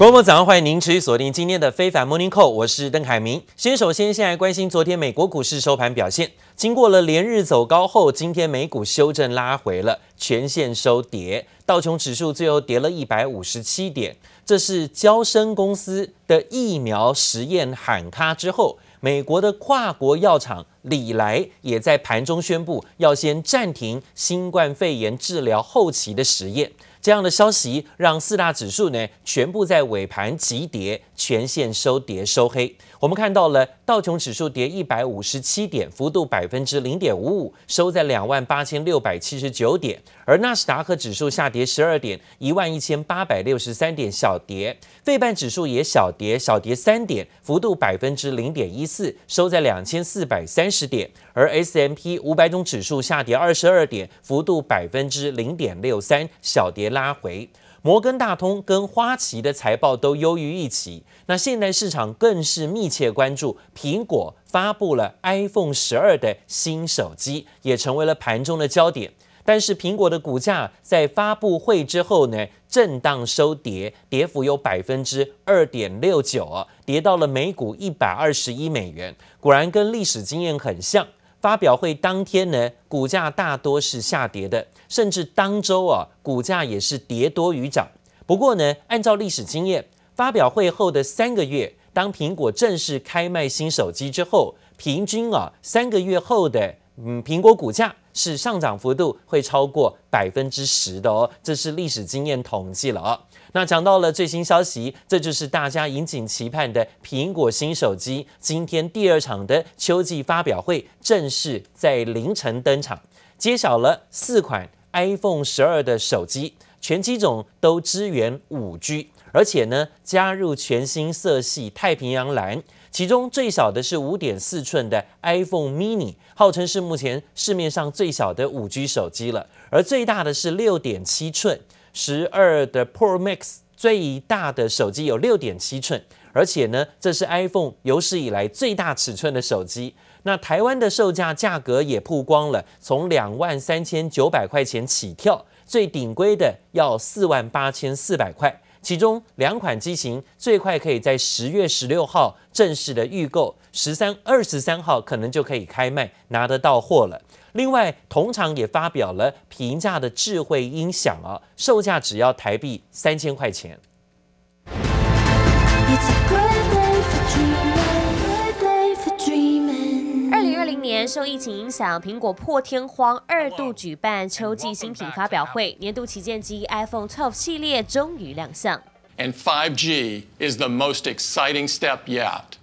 各位早上欢迎您持续锁定今天的非凡 Morning Call，我是邓凯明。先首先先来关心昨天美国股市收盘表现，经过了连日走高后，今天美股修正拉回了，全线收跌，道琼指数最后跌了一百五十七点。这是娇生公司的疫苗实验喊卡之后，美国的跨国药厂礼来也在盘中宣布要先暂停新冠肺炎治疗后期的实验。这样的消息让四大指数呢全部在尾盘急跌，全线收跌收黑。我们看到了道琼指数跌一百五十七点，幅度百分之零点五五，收在两万八千六百七十九点。而纳斯达克指数下跌十二点，一万一千八百六十三点小跌。费半指数也小跌，小跌三点，幅度百分之零点一四，收在两千四百三十点。而 S M P 五百种指数下跌二十二点，幅度百分之零点六三，小跌拉回。摩根大通跟花旗的财报都优于预期，那现在市场更是密切关注苹果发布了 iPhone 十二的新手机，也成为了盘中的焦点。但是苹果的股价在发布会之后呢，震荡收跌，跌幅有百分之二点六九啊，跌到了每股一百二十一美元。果然跟历史经验很像。发表会当天呢，股价大多是下跌的，甚至当周啊，股价也是跌多于涨。不过呢，按照历史经验，发表会后的三个月，当苹果正式开卖新手机之后，平均啊，三个月后的嗯，苹果股价是上涨幅度会超过百分之十的哦，这是历史经验统计了啊、那讲到了最新消息，这就是大家引颈期盼的苹果新手机。今天第二场的秋季发表会正式在凌晨登场，揭晓了四款 iPhone 十二的手机，全机种都支援 5G，而且呢加入全新色系太平洋蓝。其中最小的是五点四寸的 iPhone mini，号称是目前市面上最小的 5G 手机了，而最大的是六点七寸。十二的 Pro Max 最大的手机有六点七寸，而且呢，这是 iPhone 有史以来最大尺寸的手机。那台湾的售价价格也曝光了，从两万三千九百块钱起跳，最顶规的要四万八千四百块。其中两款机型最快可以在十月十六号正式的预购，十三、二十三号可能就可以开卖，拿得到货了。另外，同厂也发表了平价的智慧音响啊，售价只要台币三千块钱。二零二零年受疫情影响，苹果破天荒二度举办秋季新品发表会，年度旗舰机 iPhone 12系列终于亮相。And 5G is the most exciting step yet.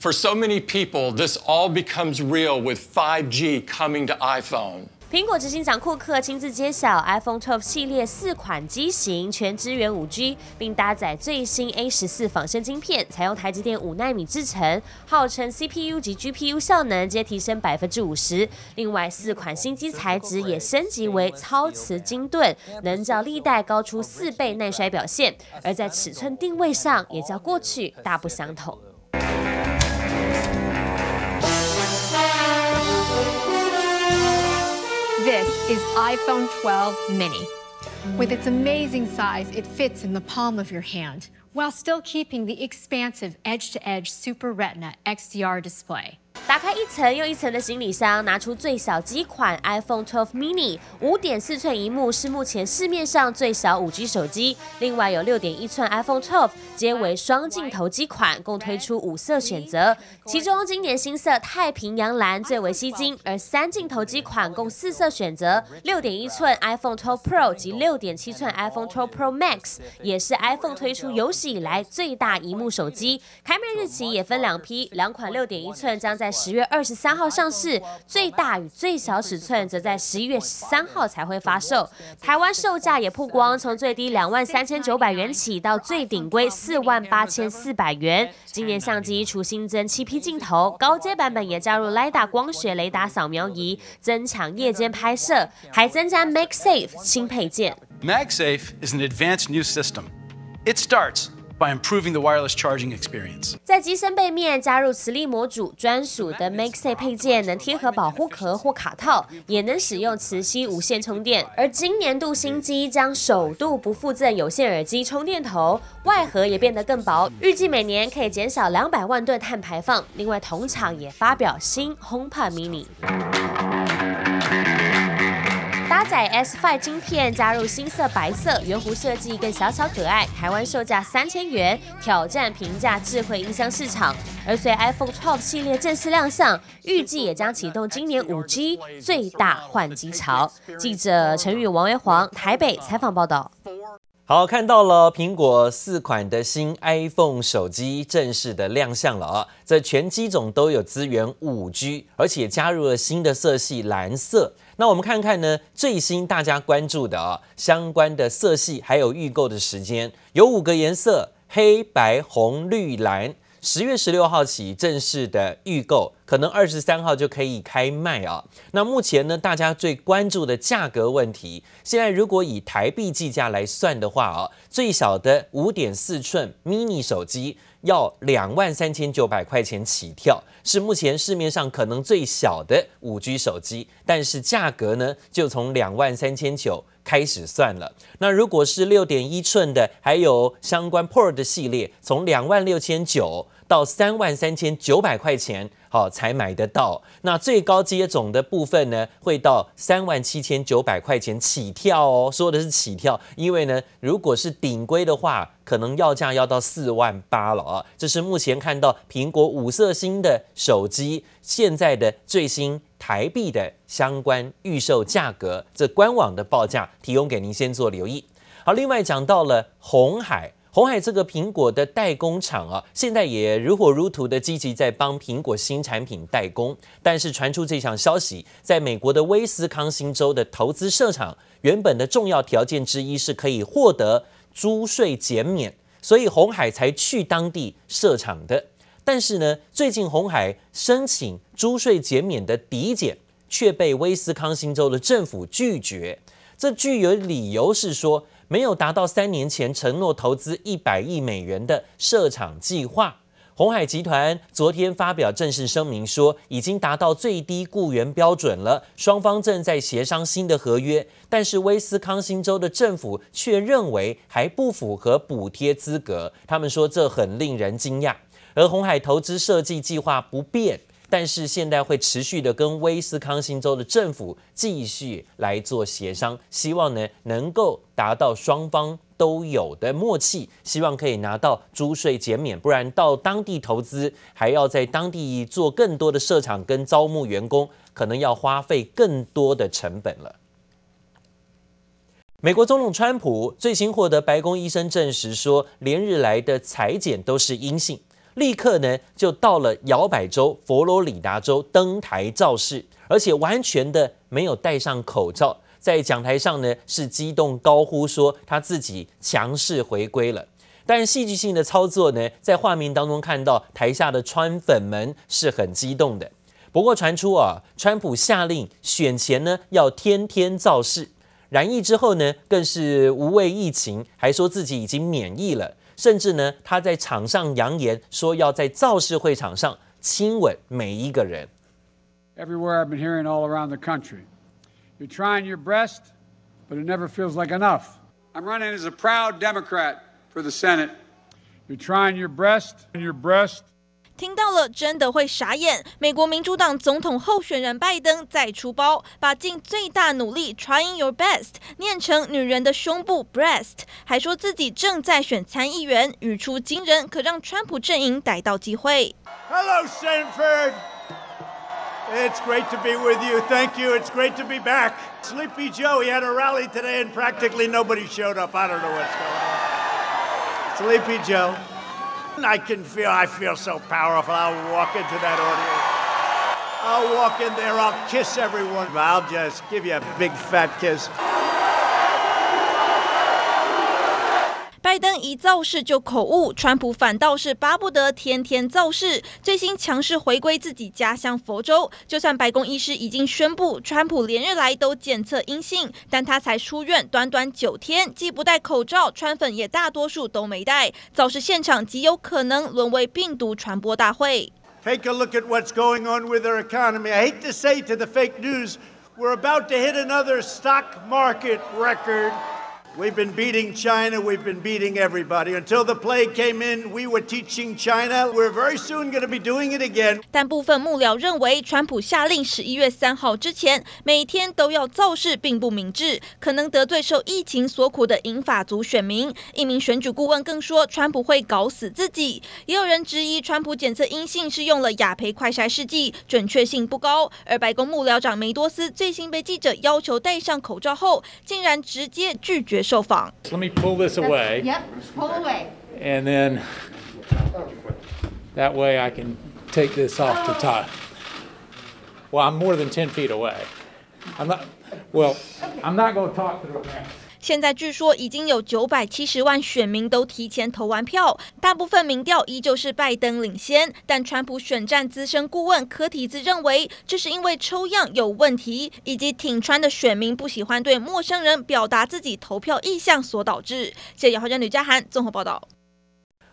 For so many people, this all becomes real with 5G coming to iPhone. 苹果执行长库克亲自揭晓，iPhone 12系列四款机型全支援 5G，并搭载最新 A 十四仿生晶片，采用台积电五纳米制程，号称 CPU 及 GPU 效能皆提升百分之五十。另外，四款新机材质也升级为超瓷晶盾，能较历代高出四倍耐摔表现，而在尺寸定位上也较过去大不相同。Is iPhone 12 mini. With its amazing size, it fits in the palm of your hand, while still keeping the expansive edge-to-edge Super Retina XDR display. 打开一层又一层的行李箱，拿出最小机款 iPhone 12 mini，五点四寸萤幕是目前市面上最小 5G 手机。另外有六点一寸 iPhone 12，皆为双镜头机款，共推出五色选择。其中今年新色太平洋蓝最为吸睛，而三镜头机款共四色选择。六点一寸 iPhone 12 Pro 及六点七寸 iPhone 12 Pro Max 也是 iPhone 推出有史以来最大萤幕手机。开卖日期也分两批，两款六点一寸将在十月二十三号上市，最大与最小尺寸则在十一月十三号才会发售。台湾售价也曝光，从最低两万三千九百元起到最顶规四万八千四百元。今年相机除新增七 P 镜头，高阶版本也加入 LiDAR 光学雷达扫描仪，增强夜间拍摄，还增加 MagSafe 新配件。MagSafe is an advanced new system. It starts by improving the wireless charging experience. 在机身背面加入磁力模组，专属的 MagSafe 配件能贴合保护壳或卡套，也能使用磁吸无线充电。而今年度新机将首度不附赠有线耳机充电头，外盒也变得更薄，预计每年可以减少两百万吨碳排放。另外，同厂也发表新 HomePod Mini。搭载 S5 晶片，加入新色白色圆弧设计，更小巧可爱。台湾售价三千元，挑战平价智慧音箱市场。而随 iPhone 12系列正式亮相，预计也将启动今年 5G 最大换机潮。记者陈宇、王维煌台北采访报道。好，看到了苹果四款的新 iPhone 手机正式的亮相了啊！这全机种都有支援 5G，而且加入了新的色系蓝色。那我们看看呢，最新大家关注的啊相关的色系，还有预购的时间，有五个颜色：黑白红绿蓝。十月十六号起正式的预购，可能二十三号就可以开卖啊。那目前呢，大家最关注的价格问题，现在如果以台币计价来算的话啊，最小的五点四寸 mini 手机要两万三千九百块钱起跳，是目前市面上可能最小的五 G 手机，但是价格呢，就从两万三千九。开始算了。那如果是六点一寸的，还有相关 Pro 的系列，从两万六千九到三万三千九百块钱。好，才买得到。那最高接种的部分呢，会到三万七千九百块钱起跳哦。说的是起跳，因为呢，如果是顶规的话，可能要价要到四万八了啊。这是目前看到苹果五色星的手机现在的最新台币的相关预售价格，这官网的报价提供给您先做留意。好，另外讲到了红海。鸿海这个苹果的代工厂啊，现在也如火如荼的积极在帮苹果新产品代工。但是传出这项消息，在美国的威斯康星州的投资设厂，原本的重要条件之一是可以获得租税减免，所以红海才去当地设厂的。但是呢，最近红海申请租税减免的抵减，却被威斯康星州的政府拒绝。这具有理由是说，没有达到三年前承诺投资一百亿美元的设厂计划。鸿海集团昨天发表正式声明说，已经达到最低雇员标准了，双方正在协商新的合约。但是威斯康星州的政府却认为还不符合补贴资格，他们说这很令人惊讶。而鸿海投资设计计划不变。但是现在会持续的跟威斯康星州的政府继续来做协商，希望呢能够达到双方都有的默契，希望可以拿到租税减免，不然到当地投资还要在当地做更多的设厂跟招募员工，可能要花费更多的成本了。美国总统川普最新获得白宫医生证实说，连日来的采检都是阴性。立刻呢，就到了摇摆州佛罗里达州登台造势，而且完全的没有戴上口罩，在讲台上呢是激动高呼说他自己强势回归了。但戏剧性的操作呢，在画面当中看到台下的川粉们是很激动的。不过传出啊，川普下令选前呢要天天造势，染疫之后呢更是无畏疫情，还说自己已经免疫了。甚至呢，他在场上扬言说要在造势会场上亲吻每一个人。Everywhere I've been hearing all around the country, you're trying your best, but it never feels like enough. I'm running as a proud Democrat for the Senate. You're trying your best, and your breast. 听到了，真的会傻眼。美国民主党总统候选人拜登再出包，把尽最大努力 trying your best 念成女人的胸部 breast，还说自己正在选参议员，语出惊人，可让川普阵营逮到机会。Hello, Sanford. It's great to be with you. Thank you. It's great to be back. Sleepy Joe, he had a rally today and practically nobody showed up. I don't know what's going on. Sleepy Joe. I can feel, I feel so powerful. I'll walk into that audience. I'll walk in there, I'll kiss everyone. I'll just give you a big fat kiss. 拜登一造势就口误，川普反倒是巴不得天天造势。最新强势回归自己家乡佛州，就算白宫医师已经宣布川普连日来都检测阴性，但他才出院短短九天，既不戴口罩，川粉也大多数都没戴，造势现场极有可能沦为病毒传播大会。Take a look at what's going on with our economy. I hate to say to the fake news, we're about to hit another stock market record. We've been beating China. We've been beating everybody. Until the plague came in, we were teaching China. We're very soon going to be doing it again. 但部分幕僚认为，川普下令十一月三号之前每天都要造势，并不明智，可能得罪受疫情所苦的英法族选民。一名选举顾问更说，川普会搞死自己。也有人质疑，川普检测阴性是用了雅培快筛试剂，准确性不高。而白宫幕僚长梅多斯最新被记者要求戴上口罩后，竟然直接拒绝。受访。Let me pull this away. Yep, pull away. And then that way I can take this off the top. Well, I'm more than 10 feet away. I'm not, well, I'm not going to talk to the camera. 现在据说已经有九百七十万选民都提前投完票，大部分民调依旧是拜登领先。但川普选战资深顾问柯提兹认为，这是因为抽样有问题，以及挺川的选民不喜欢对陌生人表达自己投票意向所导致。谢谢华珍、吕家涵综合报道。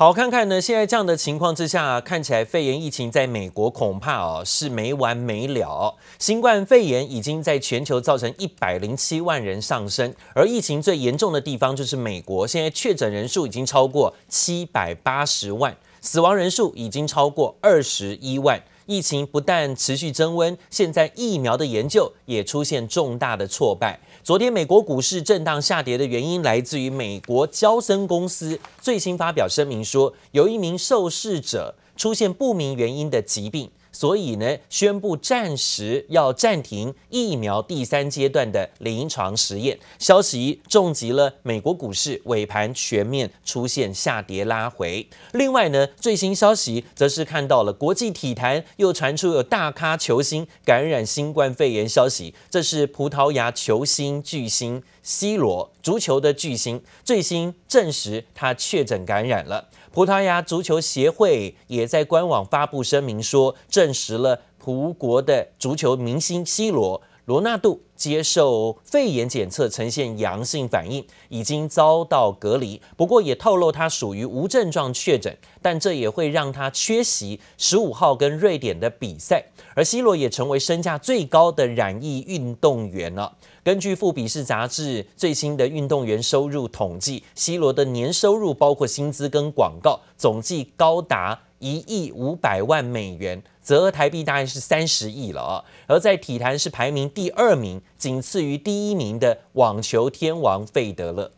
好，看看呢，现在这样的情况之下，看起来肺炎疫情在美国恐怕哦是没完没了。新冠肺炎已经在全球造成一百零七万人上升，而疫情最严重的地方就是美国，现在确诊人数已经超过七百八十万，死亡人数已经超过二十一万。疫情不但持续增温，现在疫苗的研究也出现重大的挫败。昨天美国股市震荡下跌的原因来自于美国交生公司最新发表声明说，有一名受试者出现不明原因的疾病。所以呢，宣布暂时要暂停疫苗第三阶段的临床实验。消息重击了美国股市，尾盘全面出现下跌拉回。另外呢，最新消息则是看到了国际体坛又传出有大咖球星感染新冠肺炎消息。这是葡萄牙球星巨星 C 罗，足球的巨星，最新证实他确诊感染了。葡萄牙足球协会也在官网发布声明说，证实了葡国的足球明星 C 罗罗纳度接受肺炎检测呈现阳性反应，已经遭到隔离。不过也透露他属于无症状确诊，但这也会让他缺席十五号跟瑞典的比赛。而 C 罗也成为身价最高的染疫运动员了。根据富比士杂志最新的运动员收入统计，C 罗的年收入包括薪资跟广告，总计高达一亿五百万美元，折合台币大概是三十亿了啊。而在体坛是排名第二名，仅次于第一名的网球天王费德勒。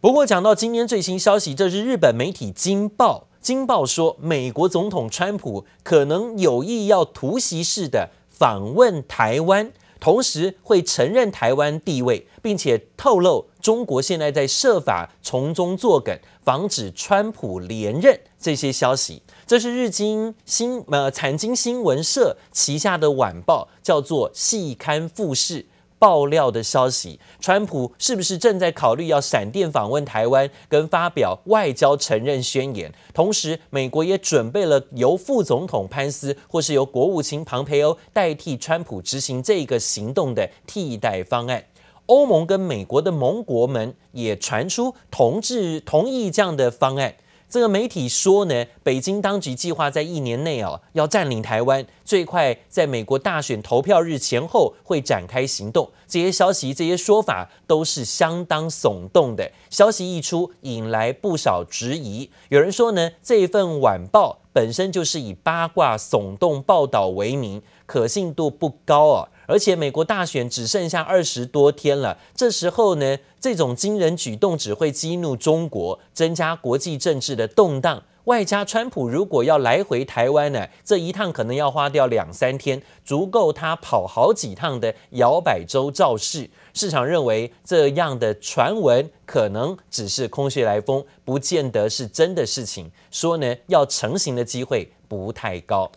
不过讲到今天最新消息，这是日本媒体《今报》，《今报》说美国总统川普可能有意要突袭式的。访问台湾，同时会承认台湾地位，并且透露中国现在在设法从中作梗，防止川普连任。这些消息，这是日经新呃产经新闻社旗下的晚报，叫做《细刊富士》。爆料的消息，川普是不是正在考虑要闪电访问台湾，跟发表外交承认宣言？同时，美国也准备了由副总统潘斯或是由国务卿庞培欧代替川普执行这个行动的替代方案。欧盟跟美国的盟国们也传出同志同意这样的方案。这个媒体说呢，北京当局计划在一年内哦要占领台湾，最快在美国大选投票日前后会展开行动。这些消息、这些说法都是相当耸动的。消息一出，引来不少质疑。有人说呢，这份晚报本身就是以八卦耸动报道为名，可信度不高啊。而且美国大选只剩下二十多天了，这时候呢，这种惊人举动只会激怒中国，增加国际政治的动荡。外加川普如果要来回台湾呢，这一趟可能要花掉两三天，足够他跑好几趟的摇摆州造势。市场认为这样的传闻可能只是空穴来风，不见得是真的事情。说呢，要成型的机会不太高。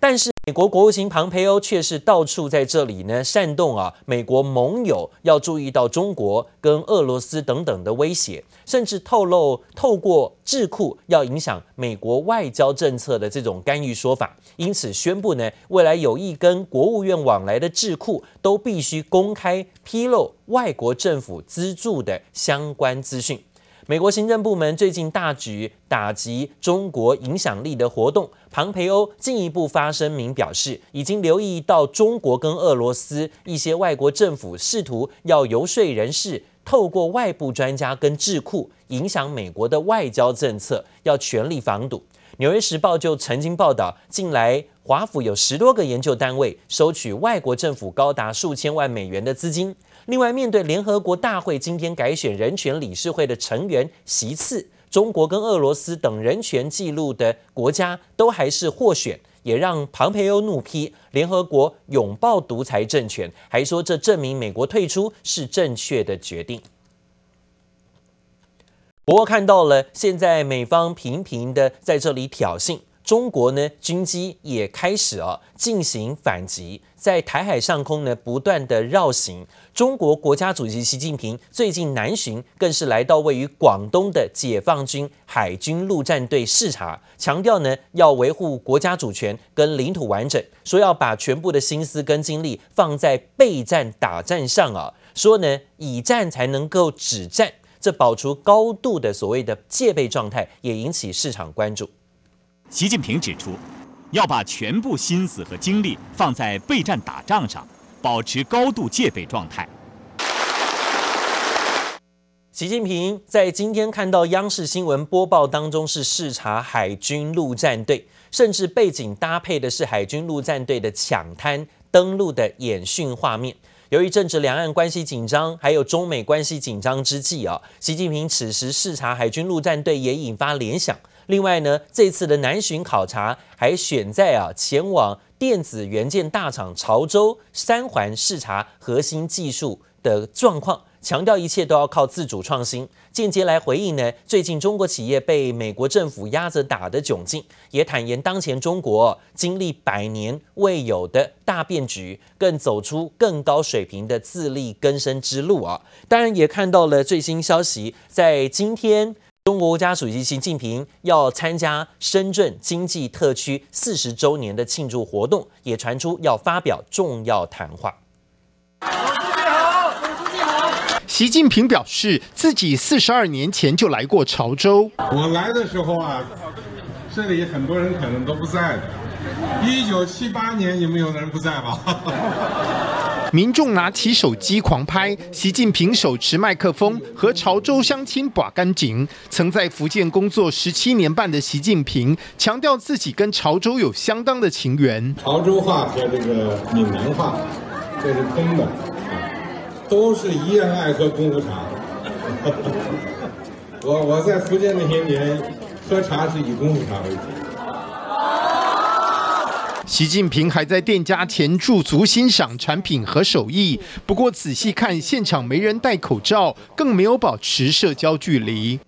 但是美国国务卿庞培欧却是到处在这里呢煽动啊，美国盟友要注意到中国跟俄罗斯等等的威胁，甚至透露透过智库要影响美国外交政策的这种干预说法，因此宣布呢，未来有意跟国务院往来的智库都必须公开披露外国政府资助的相关资讯。美国行政部门最近大举打击中国影响力的活动，庞培欧进一步发声明表示，已经留意到中国跟俄罗斯一些外国政府试图要游说人士，透过外部专家跟智库影响美国的外交政策，要全力防堵。纽约时报就曾经报道，近来华府有十多个研究单位收取外国政府高达数千万美元的资金。另外，面对联合国大会今天改选人权理事会的成员席次，中国跟俄罗斯等人权记录的国家都还是获选，也让庞培欧怒批联合国拥抱独裁政权，还说这证明美国退出是正确的决定。不过，看到了现在美方频频的在这里挑衅。中国呢，军机也开始啊进行反击，在台海上空呢不断的绕行。中国国家主席习近平最近南巡，更是来到位于广东的解放军海军陆战队视察，强调呢要维护国家主权跟领土完整，说要把全部的心思跟精力放在备战打战上啊，说呢以战才能够止战，这保持高度的所谓的戒备状态，也引起市场关注。习近平指出，要把全部心思和精力放在备战打仗上，保持高度戒备状态。习近平在今天看到央视新闻播报当中是视察海军陆战队，甚至背景搭配的是海军陆战队的抢滩登陆的演训画面。由于正值两岸关系紧张，还有中美关系紧张之际啊，习近平此时视察海军陆战队也引发联想。另外呢，这次的南巡考察还选在啊前往电子元件大厂潮州三环视察核心技术的状况，强调一切都要靠自主创新，间接来回应呢最近中国企业被美国政府压着打的窘境，也坦言当前中国经历百年未有的大变局，更走出更高水平的自力更生之路啊！当然也看到了最新消息，在今天。中国国家主席习近平要参加深圳经济特区四十周年的庆祝活动，也传出要发表重要谈话。习近平表示，自己四十二年前就来过潮州。我来的时候啊，这里很多人可能都不在的。一九七八年，有没有人不在吧？民众拿起手机狂拍，习近平手持麦克风和潮州乡亲把干净。曾在福建工作十七年半的习近平强调自己跟潮州有相当的情缘。潮州话和这个闽南话，这是通的，都是一样爱喝功夫茶。我我在福建那些年，喝茶是以功夫茶为主。习近平还在店家前驻足欣赏产品和手艺，不过仔细看现场没人戴口罩，更没有保持社交距离。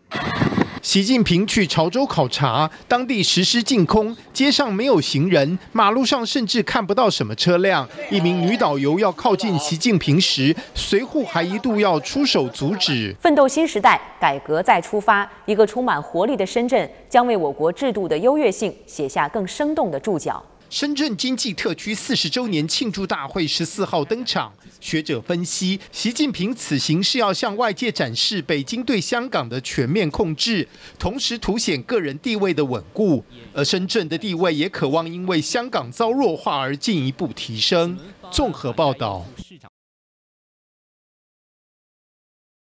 习近平去潮州考察，当地实施禁空，街上没有行人，马路上甚至看不到什么车辆。一名女导游要靠近习近平时，随扈还一度要出手阻止。奋斗新时代，改革再出发，一个充满活力的深圳，将为我国制度的优越性写下更生动的注脚。深圳经济特区四十周年庆祝大会十四号登场，学者分析，习近平此行是要向外界展示北京对香港的全面控制，同时凸显个人地位的稳固，而深圳的地位也渴望因为香港遭弱化而进一步提升。综合报道。